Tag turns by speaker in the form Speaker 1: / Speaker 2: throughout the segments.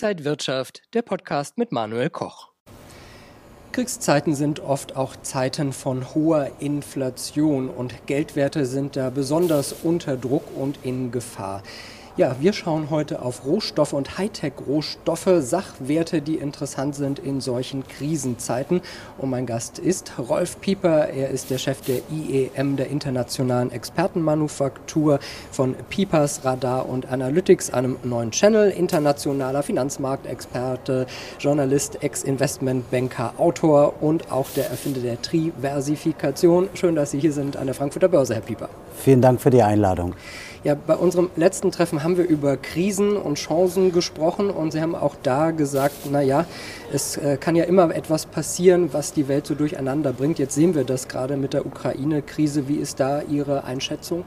Speaker 1: Inside Wirtschaft, der Podcast mit Manuel Koch. Kriegszeiten sind oft auch Zeiten von hoher Inflation und Geldwerte sind da besonders unter Druck und in Gefahr. Ja, wir schauen heute auf Rohstoffe und Hightech-Rohstoffe, Sachwerte, die interessant sind in solchen Krisenzeiten. Und mein Gast ist Rolf Pieper. Er ist der Chef der IEM, der Internationalen Expertenmanufaktur von Piepers Radar und Analytics, einem neuen Channel, internationaler Finanzmarktexperte, Journalist, Ex-Investmentbanker, Autor und auch der Erfinder der Triversifikation. Schön, dass Sie hier sind an der Frankfurter Börse, Herr Pieper.
Speaker 2: Vielen Dank für die Einladung.
Speaker 1: Ja, bei unserem letzten Treffen haben wir über Krisen und Chancen gesprochen und Sie haben auch da gesagt, naja, es äh, kann ja immer etwas passieren, was die Welt so durcheinander bringt. Jetzt sehen wir das gerade mit der Ukraine-Krise. Wie ist da Ihre Einschätzung?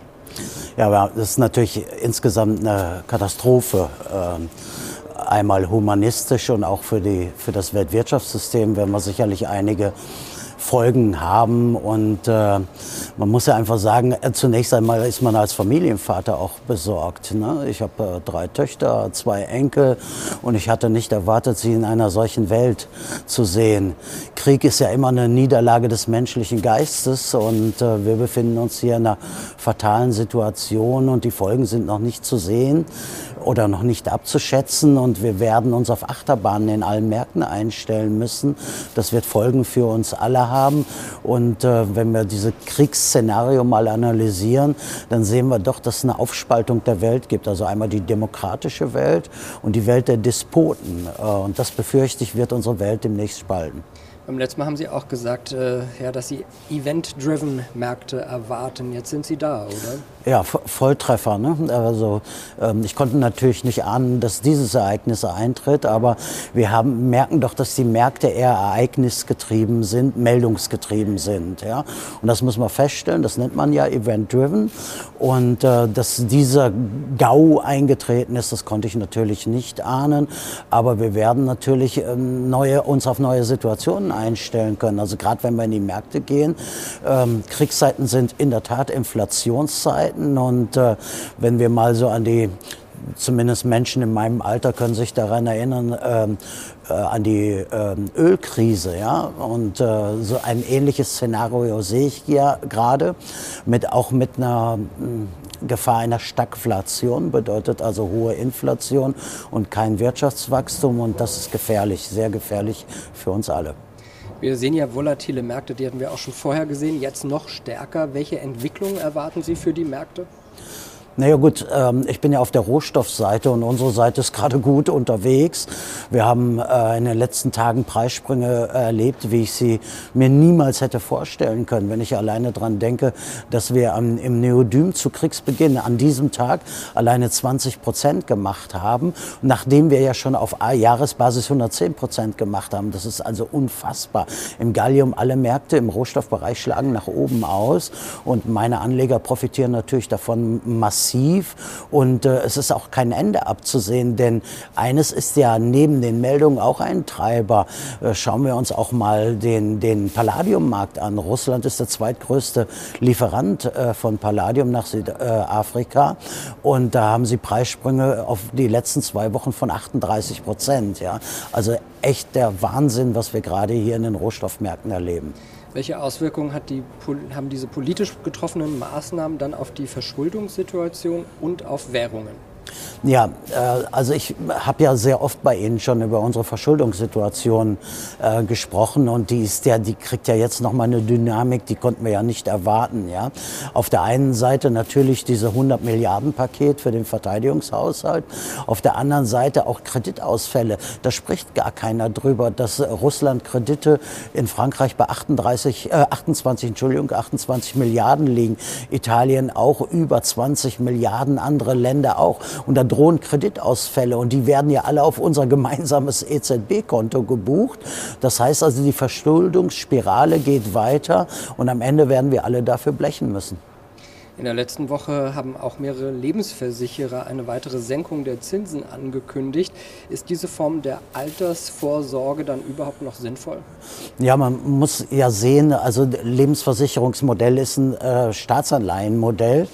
Speaker 2: Ja, das ist natürlich insgesamt eine Katastrophe. Ähm, einmal humanistisch und auch für, die, für das Weltwirtschaftssystem werden wir sicherlich einige Folgen haben. Und äh, man muss ja einfach sagen, äh, zunächst einmal ist man als Familienvater auch besorgt. Ne? Ich habe äh, drei Töchter, zwei Enkel und ich hatte nicht erwartet, sie in einer solchen Welt zu sehen. Krieg ist ja immer eine Niederlage des menschlichen Geistes und äh, wir befinden uns hier in einer fatalen Situation und die Folgen sind noch nicht zu sehen oder noch nicht abzuschätzen und wir werden uns auf Achterbahnen in allen Märkten einstellen müssen. Das wird Folgen für uns alle haben und äh, wenn wir dieses Kriegsszenario mal analysieren, dann sehen wir doch, dass es eine Aufspaltung der Welt gibt. Also einmal die demokratische Welt und die Welt der Despoten äh, und das befürchte ich, wird unsere Welt demnächst spalten.
Speaker 1: Beim letzten Mal haben Sie auch gesagt, äh, ja, dass Sie event-driven Märkte erwarten. Jetzt sind Sie da, oder?
Speaker 2: Ja, Volltreffer. Ne? Also ähm, ich konnte natürlich nicht ahnen, dass dieses Ereignis eintritt, aber wir haben, merken doch, dass die Märkte eher ereignisgetrieben sind, meldungsgetrieben sind. Ja? Und das muss man feststellen, das nennt man ja event-driven. Und äh, dass dieser GAU eingetreten ist, das konnte ich natürlich nicht ahnen. Aber wir werden natürlich ähm, neue, uns auf neue Situationen einstellen können. Also gerade wenn wir in die Märkte gehen, ähm, Kriegszeiten sind in der Tat Inflationszeiten und äh, wenn wir mal so an die zumindest Menschen in meinem Alter können sich daran erinnern, ähm, äh, an die ähm, Ölkrise. Ja? Und äh, so ein ähnliches Szenario sehe ich ja gerade, mit, auch mit einer äh, Gefahr einer Stagflation, bedeutet also hohe Inflation und kein Wirtschaftswachstum. Und das ist gefährlich, sehr gefährlich für uns alle.
Speaker 1: Wir sehen ja volatile Märkte, die hatten wir auch schon vorher gesehen, jetzt noch stärker. Welche Entwicklungen erwarten Sie für die Märkte?
Speaker 2: Naja gut, ähm, ich bin ja auf der Rohstoffseite und unsere Seite ist gerade gut unterwegs. Wir haben äh, in den letzten Tagen Preissprünge erlebt, wie ich sie mir niemals hätte vorstellen können. Wenn ich alleine daran denke, dass wir im Neodym zu Kriegsbeginn an diesem Tag alleine 20 Prozent gemacht haben, nachdem wir ja schon auf Jahresbasis 110 Prozent gemacht haben. Das ist also unfassbar. Im Gallium alle Märkte im Rohstoffbereich schlagen nach oben aus und meine Anleger profitieren natürlich davon massiv massiv und äh, es ist auch kein Ende abzusehen, denn eines ist ja neben den Meldungen auch ein Treiber. Äh, schauen wir uns auch mal den, den Palladiummarkt an. Russland ist der zweitgrößte Lieferant äh, von Palladium nach Südafrika und da haben sie Preissprünge auf die letzten zwei Wochen von 38 Prozent. Ja? Also echt der Wahnsinn, was wir gerade hier in den Rohstoffmärkten erleben.
Speaker 1: Welche Auswirkungen die, haben diese politisch getroffenen Maßnahmen dann auf die Verschuldungssituation und auf Währungen?
Speaker 2: Ja, äh, also ich habe ja sehr oft bei Ihnen schon über unsere Verschuldungssituation äh, gesprochen und die ist ja, die kriegt ja jetzt noch mal eine Dynamik, die konnten wir ja nicht erwarten. Ja, auf der einen Seite natürlich diese 100 Milliarden Paket für den Verteidigungshaushalt, auf der anderen Seite auch Kreditausfälle. Da spricht gar keiner drüber, dass Russland Kredite in Frankreich bei 38, äh, 28, Entschuldigung, 28 Milliarden liegen, Italien auch über 20 Milliarden, andere Länder auch. Und da drohen Kreditausfälle und die werden ja alle auf unser gemeinsames EZB-Konto gebucht. Das heißt also, die Verschuldungsspirale geht weiter und am Ende werden wir alle dafür blechen müssen.
Speaker 1: In der letzten Woche haben auch mehrere Lebensversicherer eine weitere Senkung der Zinsen angekündigt. Ist diese Form der Altersvorsorge dann überhaupt noch sinnvoll?
Speaker 2: Ja, man muss ja sehen, also Lebensversicherungsmodell ist ein äh, Staatsanleihenmodell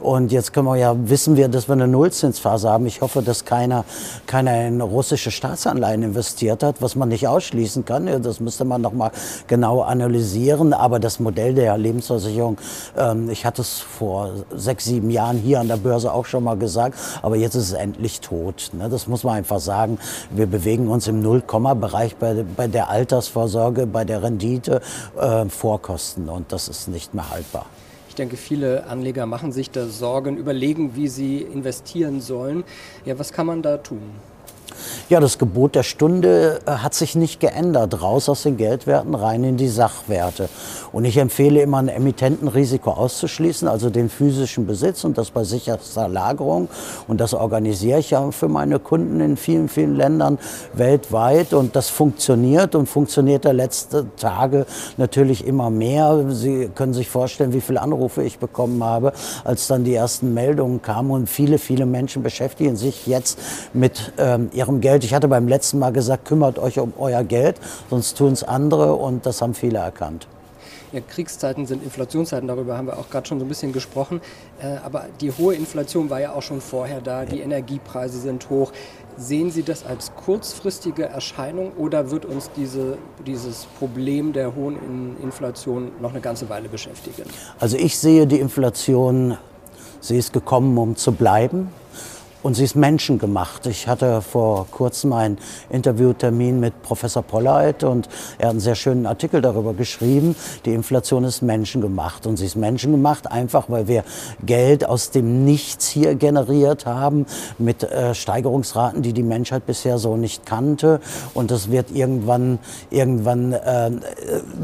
Speaker 2: Und jetzt können wir ja, wissen wir, dass wir eine Nullzinsphase haben. Ich hoffe, dass keiner, keiner in russische Staatsanleihen investiert hat, was man nicht ausschließen kann. Das müsste man noch mal genau analysieren. Aber das Modell der Lebensversicherung, ähm, ich hatte es vor sechs, sieben Jahren hier an der Börse auch schon mal gesagt, aber jetzt ist es endlich tot. Ne? Das muss man einfach sagen. Wir bewegen uns im Null-Komma-Bereich bei, bei der Altersvorsorge, bei der Rendite äh, Vorkosten und das ist nicht mehr haltbar.
Speaker 1: Ich denke, viele Anleger machen sich da Sorgen, überlegen, wie sie investieren sollen. Ja, was kann man da tun?
Speaker 2: Ja, das Gebot der Stunde äh, hat sich nicht geändert. Raus aus den Geldwerten, rein in die Sachwerte. Und ich empfehle immer, ein Emittentenrisiko auszuschließen, also den physischen Besitz und das bei sicherster Lagerung. Und das organisiere ich ja für meine Kunden in vielen, vielen Ländern weltweit. Und das funktioniert und funktioniert der letzten Tage natürlich immer mehr. Sie können sich vorstellen, wie viele Anrufe ich bekommen habe, als dann die ersten Meldungen kamen. Und viele, viele Menschen beschäftigen sich jetzt mit ähm, ihrem Geld. Ich hatte beim letzten Mal gesagt, kümmert euch um euer Geld, sonst tun es andere und das haben viele erkannt.
Speaker 1: Ja, Kriegszeiten sind Inflationszeiten, darüber haben wir auch gerade schon so ein bisschen gesprochen. Äh, aber die hohe Inflation war ja auch schon vorher da, die Energiepreise sind hoch. Sehen Sie das als kurzfristige Erscheinung oder wird uns diese, dieses Problem der hohen Inflation noch eine ganze Weile beschäftigen?
Speaker 2: Also ich sehe die Inflation, sie ist gekommen, um zu bleiben. Und sie ist menschengemacht. Ich hatte vor kurzem einen Interviewtermin mit Professor Polleit und er hat einen sehr schönen Artikel darüber geschrieben. Die Inflation ist menschengemacht. Und sie ist menschengemacht einfach, weil wir Geld aus dem Nichts hier generiert haben mit äh, Steigerungsraten, die die Menschheit bisher so nicht kannte. Und das wird irgendwann, irgendwann, äh,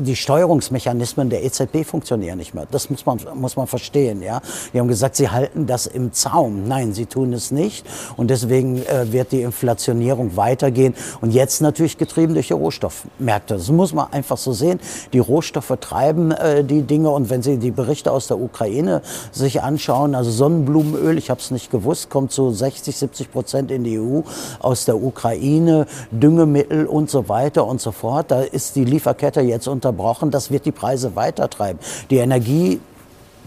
Speaker 2: die Steuerungsmechanismen der EZB funktionieren nicht mehr. Das muss man, muss man verstehen, ja. Die haben gesagt, sie halten das im Zaum. Nein, sie tun es nicht nicht. Und deswegen äh, wird die Inflationierung weitergehen. Und jetzt natürlich getrieben durch die Rohstoffmärkte. Das muss man einfach so sehen. Die Rohstoffe treiben äh, die Dinge. Und wenn Sie die Berichte aus der Ukraine sich anschauen, also Sonnenblumenöl, ich habe es nicht gewusst, kommt zu 60, 70 Prozent in die EU aus der Ukraine, Düngemittel und so weiter und so fort. Da ist die Lieferkette jetzt unterbrochen. Das wird die Preise weitertreiben. Die Energie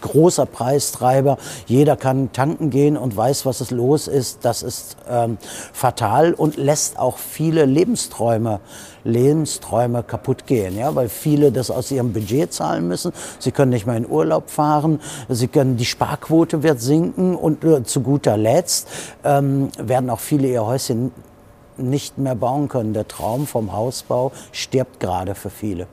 Speaker 2: großer Preistreiber. Jeder kann tanken gehen und weiß, was es los ist. Das ist ähm, fatal und lässt auch viele Lebensträume Lebensträume kaputt gehen, ja, weil viele das aus ihrem Budget zahlen müssen. Sie können nicht mehr in Urlaub fahren, sie können die Sparquote wird sinken und äh, zu guter Letzt ähm, werden auch viele ihr Häuschen nicht mehr bauen können. Der Traum vom Hausbau stirbt gerade für viele.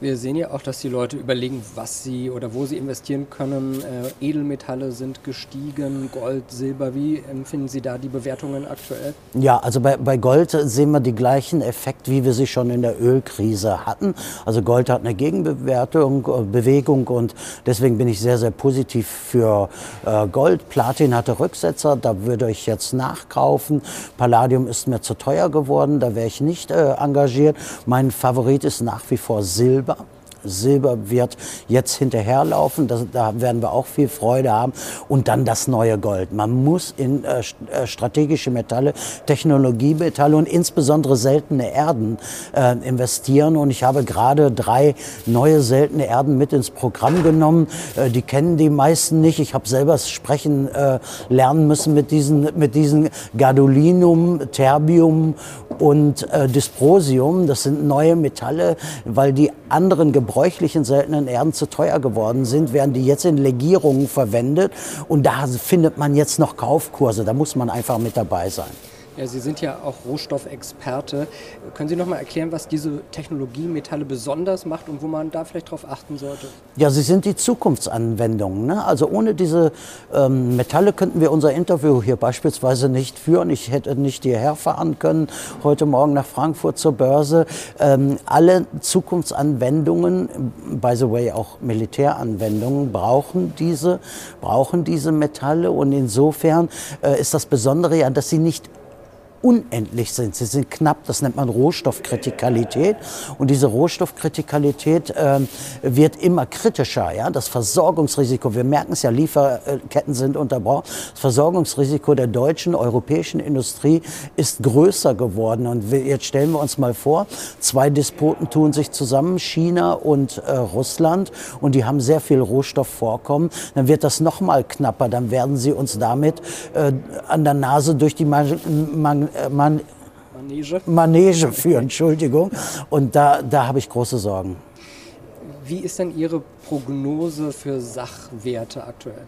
Speaker 1: Wir sehen ja auch, dass die Leute überlegen, was sie oder wo sie investieren können. Äh, Edelmetalle sind gestiegen, Gold, Silber. Wie empfinden Sie da die Bewertungen aktuell?
Speaker 2: Ja, also bei, bei Gold sehen wir die gleichen Effekte, wie wir sie schon in der Ölkrise hatten. Also Gold hat eine Gegenbewertung, äh, Bewegung und deswegen bin ich sehr, sehr positiv für äh, Gold. Platin hatte Rücksetzer, da würde ich jetzt nachkaufen. Palladium ist mir zu teuer geworden, da wäre ich nicht äh, engagiert. Mein Favorit ist nach wie vor Silber. Silber. Wird jetzt hinterherlaufen, das, da werden wir auch viel Freude haben. Und dann das neue Gold. Man muss in äh, äh, strategische Metalle, Technologiemetalle und insbesondere seltene Erden äh, investieren. Und ich habe gerade drei neue seltene Erden mit ins Programm genommen. Äh, die kennen die meisten nicht. Ich habe selber sprechen äh, lernen müssen mit diesen, mit diesen Gadolinum, Terbium und äh, Dysprosium. Das sind neue Metalle, weil die anderen gebräuchlichen seltenen Erden zu teuer geworden sind, werden die jetzt in Legierungen verwendet. Und da findet man jetzt noch Kaufkurse. Da muss man einfach mit dabei sein.
Speaker 1: Ja, Sie sind ja auch Rohstoffexperte. Können Sie noch mal erklären, was diese Technologie Metalle besonders macht und wo man da vielleicht darauf achten sollte?
Speaker 2: Ja, sie sind die Zukunftsanwendungen. Ne? Also ohne diese ähm, Metalle könnten wir unser Interview hier beispielsweise nicht führen. Ich hätte nicht hierher fahren können, heute Morgen nach Frankfurt zur Börse. Ähm, alle Zukunftsanwendungen, by the way auch Militäranwendungen, brauchen diese, brauchen diese Metalle. Und insofern äh, ist das Besondere ja, dass sie nicht unendlich sind. Sie sind knapp, das nennt man Rohstoffkritikalität. Und diese Rohstoffkritikalität äh, wird immer kritischer. Ja? Das Versorgungsrisiko, wir merken es ja, Lieferketten sind unterbrochen. Das Versorgungsrisiko der deutschen, europäischen Industrie ist größer geworden. Und jetzt stellen wir uns mal vor, zwei Despoten tun sich zusammen, China und äh, Russland, und die haben sehr viel Rohstoffvorkommen. Dann wird das noch mal knapper. Dann werden sie uns damit äh, an der Nase durch die Man Man Man Manege. Manege führen, Entschuldigung. Und da, da habe ich große Sorgen.
Speaker 1: Wie ist denn Ihre Prognose für Sachwerte aktuell?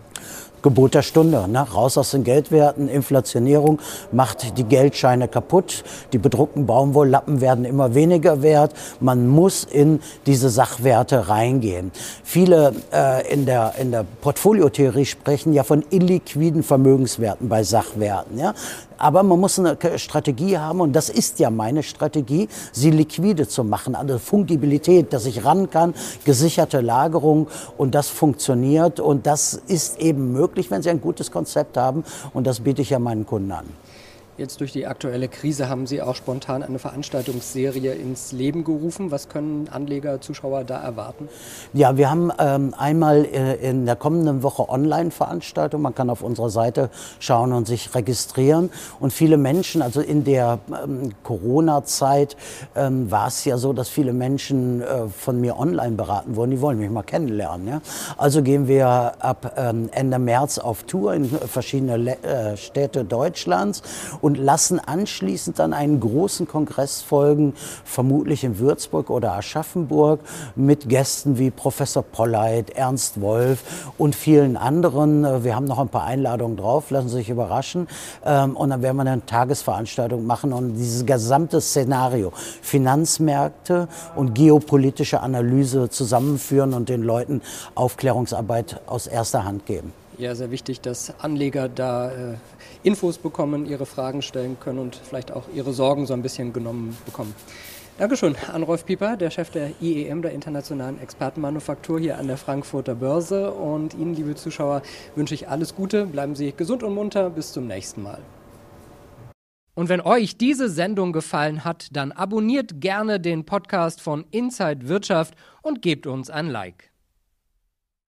Speaker 2: Gebot der Stunde. Ne? Raus aus den Geldwerten, Inflationierung macht die Geldscheine kaputt, die bedruckten Baumwolllappen werden immer weniger wert. Man muss in diese Sachwerte reingehen. Viele äh, in, der, in der Portfoliotheorie sprechen ja von illiquiden Vermögenswerten bei Sachwerten. Ja? Aber man muss eine Strategie haben und das ist ja meine Strategie, sie liquide zu machen. Also Fungibilität, dass ich ran kann, gesicherte Lagerung und das funktioniert und das ist eben möglich, wenn Sie ein gutes Konzept haben und das biete ich ja meinen Kunden an.
Speaker 1: Jetzt durch die aktuelle Krise haben Sie auch spontan eine Veranstaltungsserie ins Leben gerufen. Was können Anleger, Zuschauer da erwarten?
Speaker 2: Ja, wir haben ähm, einmal äh, in der kommenden Woche Online-Veranstaltung. Man kann auf unserer Seite schauen und sich registrieren. Und viele Menschen, also in der ähm, Corona-Zeit ähm, war es ja so, dass viele Menschen äh, von mir online beraten wurden. Die wollen mich mal kennenlernen. Ja? Also gehen wir ab ähm, Ende März auf Tour in verschiedene Le äh, Städte Deutschlands. Und und lassen anschließend dann einen großen Kongress folgen, vermutlich in Würzburg oder Aschaffenburg, mit Gästen wie Professor Polleit, Ernst Wolf und vielen anderen. Wir haben noch ein paar Einladungen drauf, lassen Sie sich überraschen. Ähm, und dann werden wir eine Tagesveranstaltung machen und dieses gesamte Szenario, Finanzmärkte und geopolitische Analyse zusammenführen und den Leuten Aufklärungsarbeit aus erster Hand geben.
Speaker 1: Ja, sehr wichtig, dass Anleger da äh, Infos bekommen, ihre Fragen stellen können und vielleicht auch ihre Sorgen so ein bisschen genommen bekommen. Dankeschön an Rolf Pieper, der Chef der IEM, der Internationalen Expertenmanufaktur hier an der Frankfurter Börse. Und Ihnen, liebe Zuschauer, wünsche ich alles Gute. Bleiben Sie gesund und munter. Bis zum nächsten Mal. Und wenn euch diese Sendung gefallen hat, dann abonniert gerne den Podcast von Inside Wirtschaft und gebt uns ein Like.